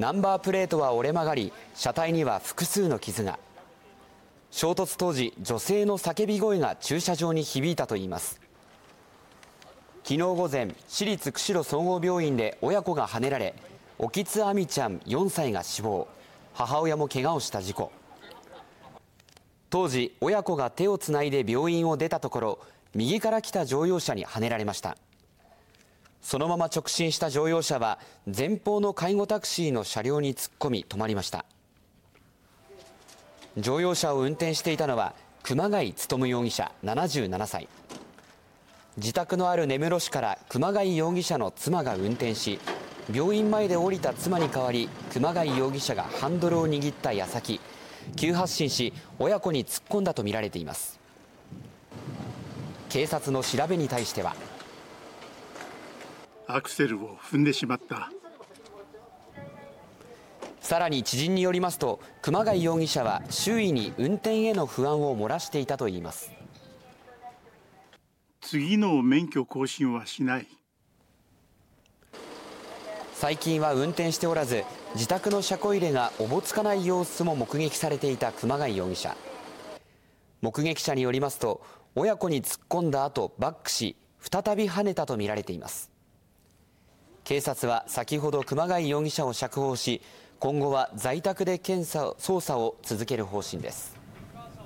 ナンバープレートは折れ曲がり車体には複数の傷が。衝突当時女性の叫び声が駐車場に響いたといいます。昨日午前市立釧路総合病院で親子がはねられ沖津亜美ちゃん4歳が死亡。母親も怪我をした事故。当時親子が手をつないで病院を出たところ右から来た乗用車にはねられました。そのまま直進した乗用車は前方の介護タクシーの車両に突っ込み止まりました。乗用車を運転していたのは熊谷勉容疑者77歳。自宅のある根室市から熊谷容疑者の妻が運転し病院前で降りた妻に代わり熊谷容疑者がハンドルを握った矢先急発進し親子に突っ込んだとみられています。警察の調べに対してはアクセルを踏んでしまった。さらに知人によりますと熊谷容疑者は周囲に運転への不安を漏らしていたといいます。次の免許更新はしない。最近は運転しておらず自宅の車庫入れがおぼつかない様子も目撃されていた熊谷容疑者。目撃者によりますと親子に突っ込んだ後バックし再び跳ねたとみられています警察は先ほど熊谷容疑者を釈放し今後は在宅で検査捜査を続ける方針です。